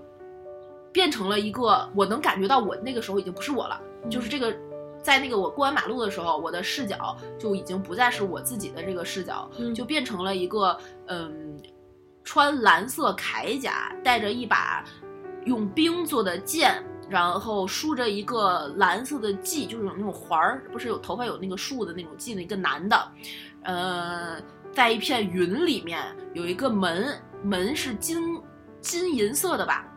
变成了一个，我能感觉到我那个时候已经不是我了，就是这个。在那个我过完马路的时候，我的视角就已经不再是我自己的这个视角，嗯就变成了一个嗯，穿蓝色铠甲，带着一把用冰做的剑，然后梳着一个蓝色的髻，就是有那种环儿，不是有头发有那个竖的那种髻的一个男的，呃，在一片云里面有一个门，门是金金银色的吧，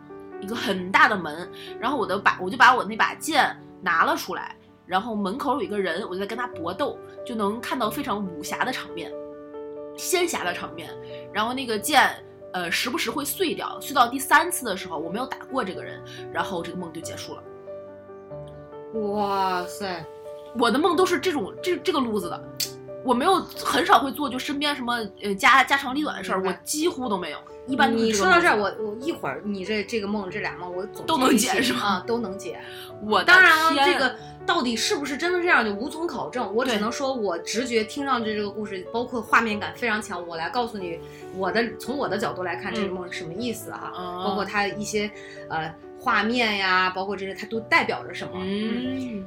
一个很大的门，然后我的把我就把我那把剑拿了出来，然后门口有一个人，我就在跟他搏斗，就能看到非常武侠的场面，仙侠的场面，然后那个剑。呃，时不时会碎掉，碎到第三次的时候，我没有打过这个人，然后这个梦就结束了。哇塞，我的梦都是这种这这个路子的，我没有很少会做就身边什么呃家家长里短的事儿，我几乎都没有。一般你说到这儿，我我一会儿你这这个梦这俩梦我总都能解是吗啊，都能解。我当然了，这个到底是不是真的这样就无从考证。我只能说，我直觉听上去这个故事，包括画面感非常强。我来告诉你，我的从我的角度来看，这个嗯梦是什么意思啊、嗯包括它一些呃画面呀，包括这些，它都代表着什么。嗯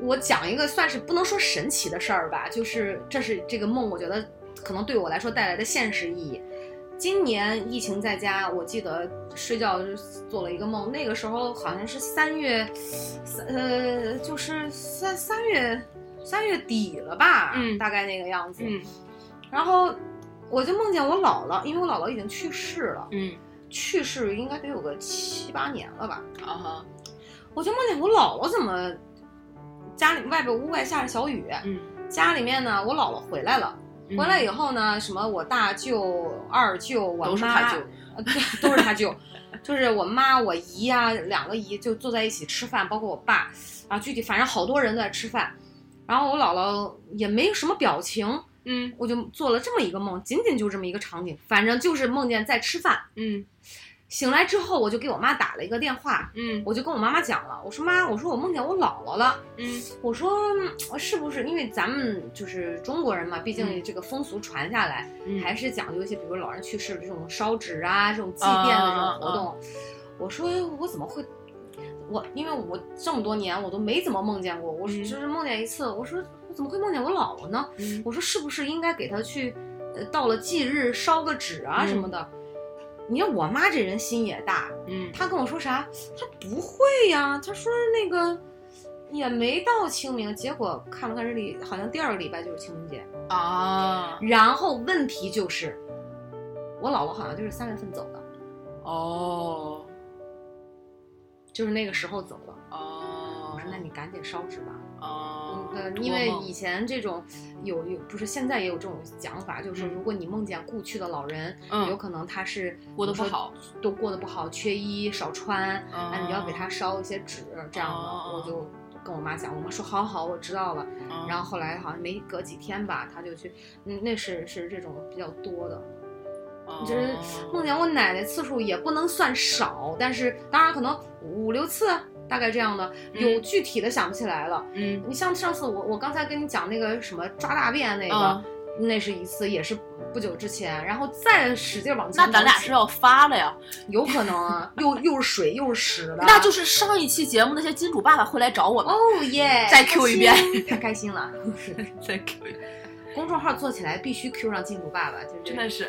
我讲一个算是不能说神奇的事儿吧，就是这是这个梦，我觉得可能对我来说带来的现实意义。今年疫情在家，我记得睡觉就做了一个梦，那个时候好像是三月，三呃，就是三三月三月底了吧，嗯大概那个样子。嗯然后我就梦见我姥姥，因为我姥姥已经去世了，嗯去世应该得有个七八年了吧。啊哈我就梦见我姥姥怎么家里外边屋外下着小雨，嗯。家里面呢我姥姥回来了，嗯。回来以后呢，什么我大舅、二舅、我妈，都是他舅都是他舅，就是我妈、我姨啊、两个姨就坐在一起吃饭，包括我爸，啊，具体反正好多人在吃饭，然后我姥姥也没什么表情，嗯。我就做了这么一个梦，仅仅就这么一个场景，反正就是梦见在吃饭。嗯醒来之后，我就给我妈打了一个电话，嗯我就跟我妈妈讲了，我说妈，我说我梦见我姥姥了。嗯我说嗯是不是因为咱们就是中国人嘛，毕竟嗯这个风俗传下来，嗯，还是讲究一些，比如老人去世这种烧纸啊，这种祭奠的这种活动。我说我怎么会？我因为我这么多年我都没怎么梦见过，我嗯只是梦见一次。我说我怎么会梦见我姥姥呢？嗯我说是不是应该给她去，呃，到了忌日烧个纸啊嗯什么的？你看我妈这人心也大，嗯她跟我说啥？她不会呀，她说那个也没到清明，结果看了看日历，好像第二个礼拜就是清明节。啊然后问题就是，我姥姥好像就是三月份走的，哦就是那个时候走的。哦，我说那你赶紧烧纸吧，哦嗯，因为以前这种有有不是现在也有这种讲法，就是如果你梦见故去的老人，嗯有可能他是过得不好，都过得不好，缺衣少穿，啊那你要给他烧一些纸这样的，哦我就。跟我妈讲，我妈说好好，我知道了。嗯然后后来好像没隔几天吧，他就去，嗯，那是是这种比较多的，就是哦梦见我奶奶次数也不能算少，但是当然可能五六次，大概这样的，有嗯。具体的想不起来了。嗯。你像上次我我刚才跟你讲那个什么抓大便那个，嗯。那是一次，也是不久之前，然后再使劲往前那咱俩是要发了呀，有可能啊，又又是水又是屎的，那就是上一期节目那些金主爸爸会来找我们，哦耶，再 Q 一遍太开心了。再 Q 一遍，公众号做起来必须 Q 上金主爸爸，就是真的是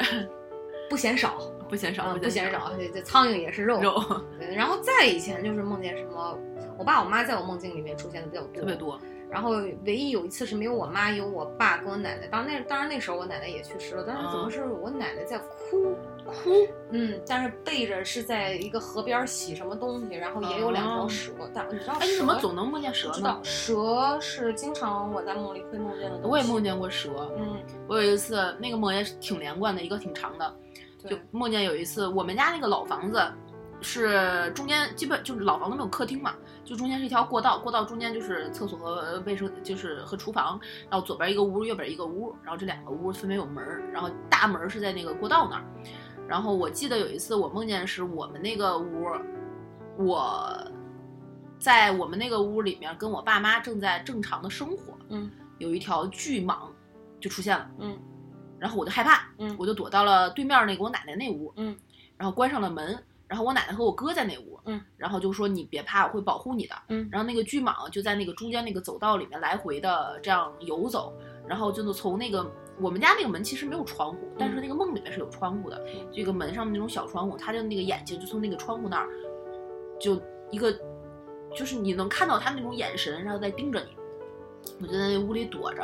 不嫌少，不嫌少，嗯，不嫌少，这这苍蝇也是肉。肉 对，然后再以前就是梦见什么，我爸我妈在我梦境里面出现的比较多，特别。多，然后唯一有一次是没有我妈，有我爸跟我奶奶。当那当然那时候我奶奶也去世了，但是怎么啊是我奶奶在哭？哭，嗯，但是背着是在一个河边洗什么东西，然后也有两条哦蛇。但你知道哎，你怎么总能梦见蛇不知道呢？蛇是经常我在梦里会梦见的东西。我也梦见过蛇，嗯，我有一次那个梦也是挺连贯的，一个挺长的，就，梦见有一次我们家那个老房子。是中间基本就是老房子没有客厅嘛，就中间是一条过道，过道中间就是厕所和卫生，就是和厨房，然后左边一个屋，右边一个屋，然后这两个屋分别有门儿，然后大门儿是在那个过道那儿。然后我记得有一次我梦见是我们那个屋，我在我们那个屋里面跟我爸妈正在正常的生活，嗯有一条巨蟒就出现了，嗯然后我就害怕，嗯我就躲到了对面那个我奶奶那屋，嗯，然后关上了门，然后我奶奶和我哥在那屋，嗯，然后就说你别怕，我会保护你的，嗯。然后那个巨蟒就在那个中间那个走道里面来回的这样游走，然后就是从那个我们家那个门其实没有窗户，但是那个梦里面是有窗户的，这个门上的那种小窗户，它的那个眼睛就从那个窗户那儿，就一个，就是你能看到它那种眼神，然后在盯着你。我就在那屋里躲着，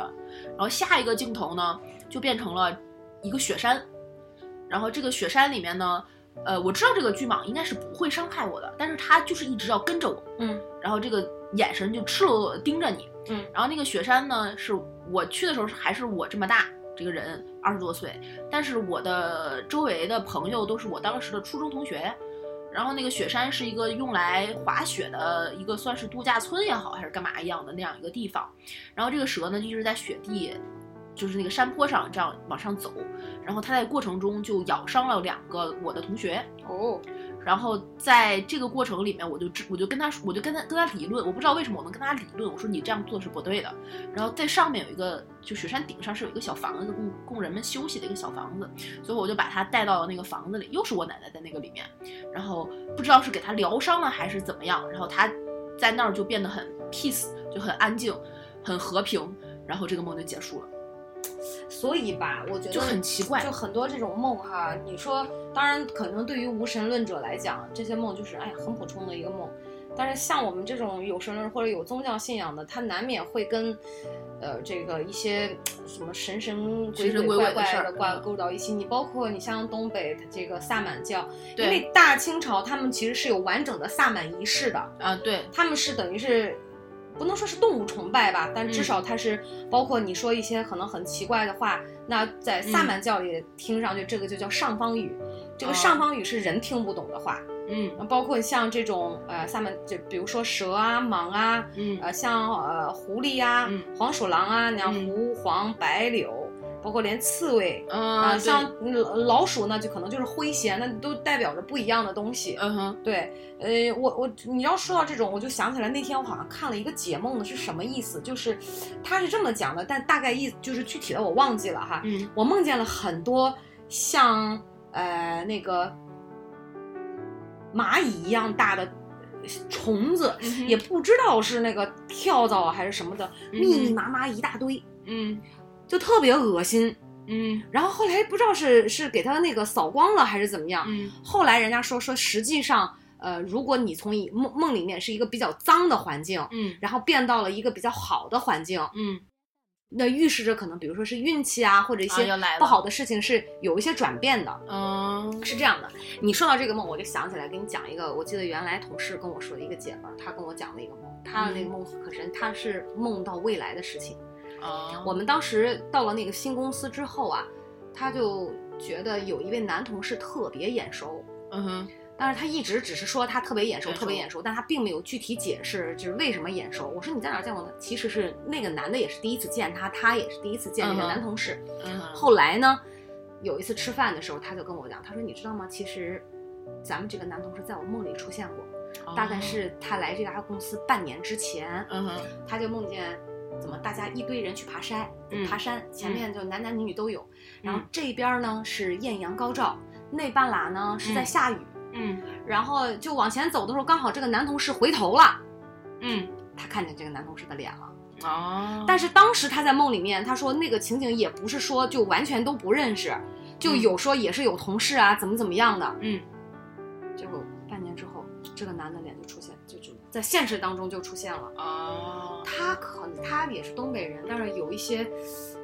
然后下一个镜头呢，就变成了一个雪山，然后这个雪山里面呢，呃，我知道这个巨蟒应该是不会伤害我的，但是它就是一直要跟着我，嗯。然后这个眼神就赤裸裸地盯着你，嗯，然后那个雪山呢，是我去的时候是还是我这么大这个人，二十多岁，但是我的周围的朋友都是我当时的初中同学，然后那个雪山是一个用来滑雪的一个算是度假村也好，还是干嘛一样的那样一个地方，然后这个蛇呢就一直在雪地。就是那个山坡上这样往上走，然后他在过程中就咬伤了两个我的同学，哦，然后在这个过程里面，我就知我就跟他我就跟他跟他理论，我不知道为什么我能跟他理论，我说你这样做是不对的。然后在上面有一个，就雪山顶上是有一个小房子，供供人们休息的一个小房子，所以我就把他带到了那个房子里，又是我奶奶在那个里面，然后不知道是给他疗伤了还是怎么样，然后他在那儿就变得很 peace，就很安静，很和平，然后这个梦就结束了，所以吧，我觉得就很奇怪就很多这种梦哈，你说，当然可能对于无神论者来讲，这些梦就是哎很普通的一个梦，但是像我们这种有神论或者有宗教信仰的，他难免会跟，呃，这个一些什么神神鬼鬼怪怪的挂嗯。勾到一起。你包括你像东北的这个萨满教，因为大清朝他们其实是有完整的萨满仪式的，啊，对，他们是等于是不能说是动物崇拜吧，但至嗯。少它是包括你说一些可能很奇怪的话，那在萨满教里听上去这个就叫上方语，这个哦。上方语是人听不懂的话，嗯。包括像这种呃萨满，就比如说蛇啊、蟒啊，嗯。呃像呃狐狸啊、嗯。黄鼠狼啊，你像嗯。狐黄白柳。包括连刺猬嗯啊，像老老鼠呢，就可能就是诙谐，那都代表着不一样的东西。嗯哼，对，呃，我我你要说到这种，我就想起来那天我好像看了一个解梦的，是什么意思？就是他是这么讲的，但大概意就是具体的我忘记了哈。嗯我梦见了很多像呃那个蚂蚁一样大的呃虫子，嗯也不知道是那个跳蚤啊还是什么的，嗯密密麻麻一大堆，嗯就特别恶心。嗯然后后来不知道是是给他那个扫光了还是怎么样，嗯后来人家说说实际上。呃，如果你从一梦梦里面是一个比较脏的环境，嗯然后变到了一个比较好的环境，嗯那预示着可能比如说是运气啊，或者一些不好的事情是有一些转变的。嗯是这样的，你说到这个梦，我就想起来给你讲一个，我记得原来同事跟我说的一个姐们儿，她跟我讲了一个梦，她的那个梦可深，她是梦到未来的事情。哦我们当时到了那个新公司之后啊，他就觉得有一位男同事特别眼熟，嗯哼但是他一直只是说他特别眼熟，特别眼熟，但他并没有具体解释就是为什么眼熟。我说你在哪儿见过呢？其实是那个男的也是第一次见他，他也是第一次见那个男同事。后来呢，有一次吃饭的时候，他就跟我讲，他说你知道吗？其实咱们这个男同事在我梦里出现过，大概是他来这家公司半年之前，嗯哼他就梦见。怎么？大家一堆人去爬山，嗯爬山前面就男男女女都有，然后嗯这边呢是艳阳高照，那半拉呢是在嗯下雨，嗯然后就往前走的时候，刚好这个男同事回头了，嗯他看见这个男同事的脸了。哦，但是当时他在梦里面，他说那个情景也不是说就完全都不认识，就有说也是有同事啊，怎么怎么样的。嗯结果半年之后，这个男的脸就出现，就就在现实当中就出现了。哦他可能他也是东北人，但是有一些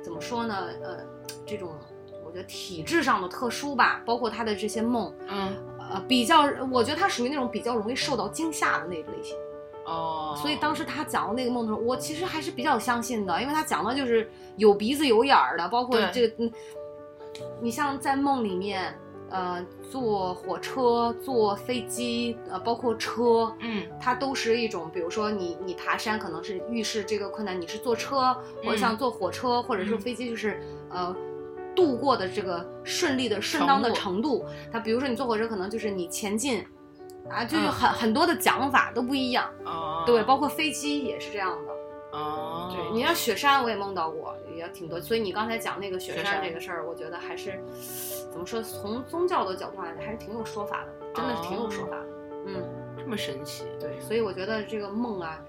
怎么说呢？呃，这种我觉得体质上的特殊吧，包括他的这些梦，嗯呃，比较我觉得他属于那种比较容易受到惊吓的那个类型。哦，所以当时他讲的那个梦的时候，我其实还是比较相信的，因为他讲的就是有鼻子有眼儿的，包括这个，嗯，你像在梦里面，呃，坐火车、坐飞机，呃，包括车，嗯它都是一种，比如说你你爬山可能是预示这个困难，你是坐车或者像坐火车、或者是嗯飞机，就是呃。度过的这个顺利的顺当的程程度，它比如说你坐火车，可能就是你前进，啊，就有嗯很、很多的讲法都不一样。哦，对，包括飞机也是这样的。哦，对，你像雪山，我也梦到过，也挺多。所以你刚才讲那个雪山这个事儿，我觉得还是怎么说，从宗教的角度来讲，还是挺有说法的，真的是挺有说法的。嗯，这么神奇。对，所以我觉得这个梦啊，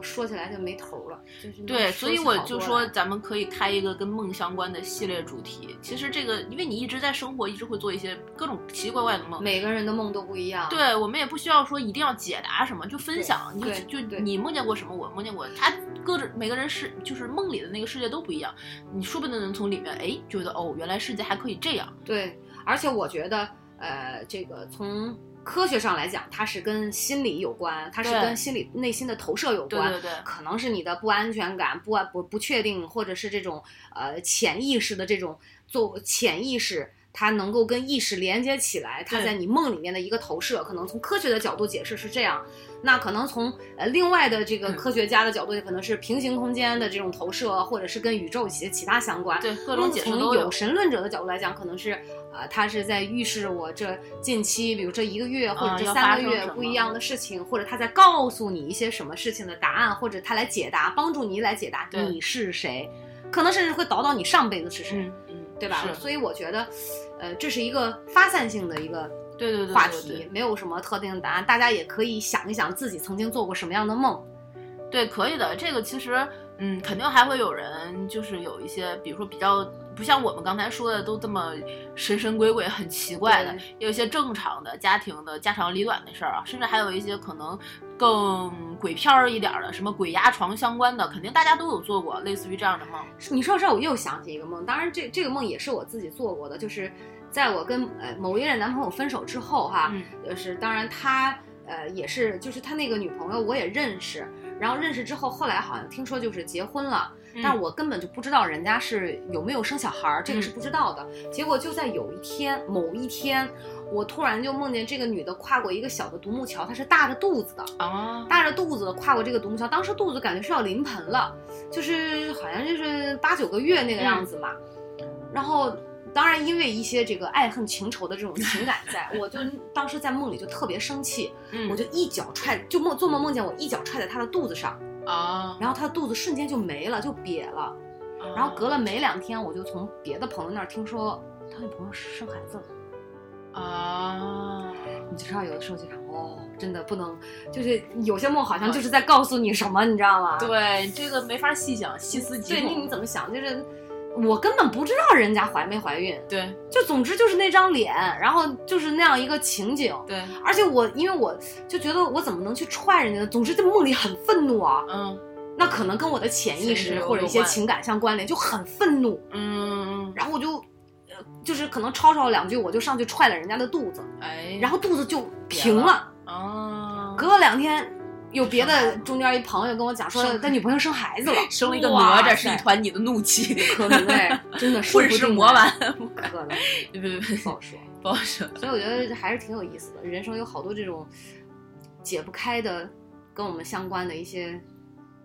要说起来就没头儿了。就是对，所以我就说，咱们可以开一个跟梦相关的系列主题。其实这个，因为你一直在生活，一直会做一些各种奇奇怪怪的梦。每个人的梦都不一样。对，我们也不需要说一定要解答什么，就分享，你就就你梦见过什么，我梦见过，他各种每个人是就是梦里的那个世界都不一样，你说不定能从里面哎觉得哦，原来世界还可以这样。对，而且我觉得，呃，这个从科学上来讲，它是跟心理有关，它是跟心理内心的投射有关。对对对，可能是你的不安全感、不安不不确定，或者是这种呃潜意识的这种做潜意识，它能够跟意识连接起来，它在你梦里面的一个投射。可能从科学的角度解释是这样，那可能从呃另外的这个嗯科学家的角度，可能是平行空间的这种投射，或者是跟宇宙一些其他相关。对各种解释从都有神论者的角度来讲，可能是呃，他是在预示我这近期，比如这一个月或者这三个月不一样的事情，或者他在告诉你一些什么事情的答案，或者他来解答，帮助你来解答你是谁，可能甚至会导导你上辈子是谁，对吧？所以我觉得，呃，这是一个发散性的一个对对对话题，没有什么特定的答案，大家也可以想一想自己曾经做过什么样的梦。对，可以的。这个其实，嗯，肯定还会有人，就是有一些，比如说比较不像我们刚才说的都这么神神鬼鬼、很奇怪的对，有一些正常的家庭的家长里短的事儿啊，甚至还有一些可能更鬼片儿一点儿的，什么鬼压床相关的，肯定大家都有做过类似于这样的梦。你说到这儿，我又想起一个梦，当然这这个梦也是我自己做过的，就是在我跟呃某一任男朋友分手之后哈，嗯就是当然他呃也是，就是他那个女朋友我也认识，然后认识之后，后来好像听说就是结婚了，嗯但我根本就不知道人家是有没有生小孩儿，这个嗯是不知道的。结果就在有一天，某一天，我突然就梦见这个女的跨过一个小的独木桥，她是大着肚子的，啊，大着肚子的跨过这个独木桥，当时肚子感觉是要临盆了，就是好像就是八九个月那个样子嘛。然后当然因为一些这个爱恨情仇的这种情感在，我就当时在梦里就特别生气，嗯我就一脚踹，就梦做梦梦见我一脚踹在他的肚子上，啊，然后他的肚子瞬间就没了，就瘪了。然后隔了没两天，我就从别的朋友那儿听说他女朋友生孩子了。啊，你就知道有的时候就想，哦，真的不能，就是有些梦好像就是在告诉你什么，你知道吗？对，这个没法细想，细思极恐对，你恐你。怎么想？就是我根本不知道人家怀没怀孕，对就总之就是那张脸，然后就是那样一个情景。对，而且我因为我就觉得我怎么能去踹人家呢？总之在梦里很愤怒啊，嗯那可能跟我的潜意识或者一些情感相关联，就很愤怒。嗯，然后我就，呃，就是可能吵吵两句，我就上去踹了人家的肚子，哎，然后肚子就平了了。啊，隔了两天，有别的中间一朋友跟我讲说，他女朋友生孩子了，生了一个哪吒，是一团你的怒气，可能哎，真的是混世魔丸，可能别别别，不好说。不好说。所以我觉得还是挺有意思的，人生有好多这种解不开的，跟我们相关的一些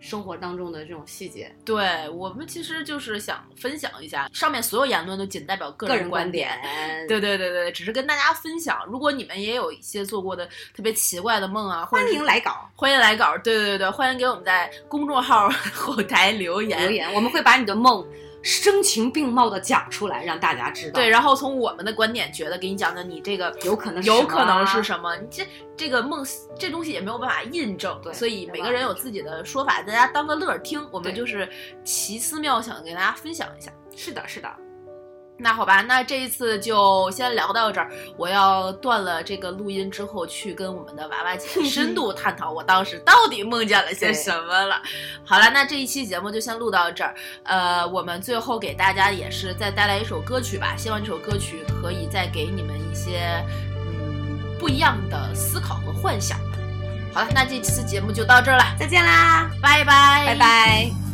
生活当中的这种细节。对我们其实就是想分享一下，上面所有言论都仅代表个个人人观点点。，对对对对，只是跟大家分享。如果你们也有一些做过的特别奇怪的梦啊，欢迎来稿欢迎来稿，对对对对，欢迎给我们在公众号 后台留言。留言，我们会把你的梦声情并茂的讲出来，让大家知道。对，，然后从我们的观点觉得，给你讲讲你这个有可能是有可能是什么？你这这个梦这东西也没有办法印证，对所以每个人有自己的说法，大家当个乐儿听。我们就是奇思妙想给大家分享一下。是的，是的，那好吧，那这一次就先聊到这儿。我要断了这个录音之后，去跟我们的娃娃姐 深度探讨我当时到底梦见了些什么了。好了，那这一期节目就先录到这儿。呃，我们最后给大家也是再带来一首歌曲吧，希望这首歌曲可以再给你们一些嗯不一样的思考和幻想。好了，那这次节目就到这儿了，再见啦，拜拜，拜拜。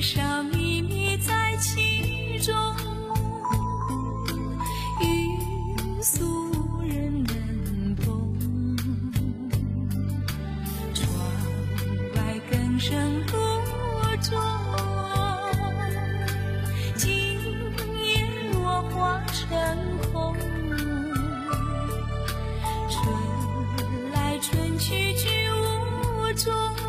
多。少秘密在其中欲诉无人能懂窗外更深露重今夜落花成空春来春去俱无踪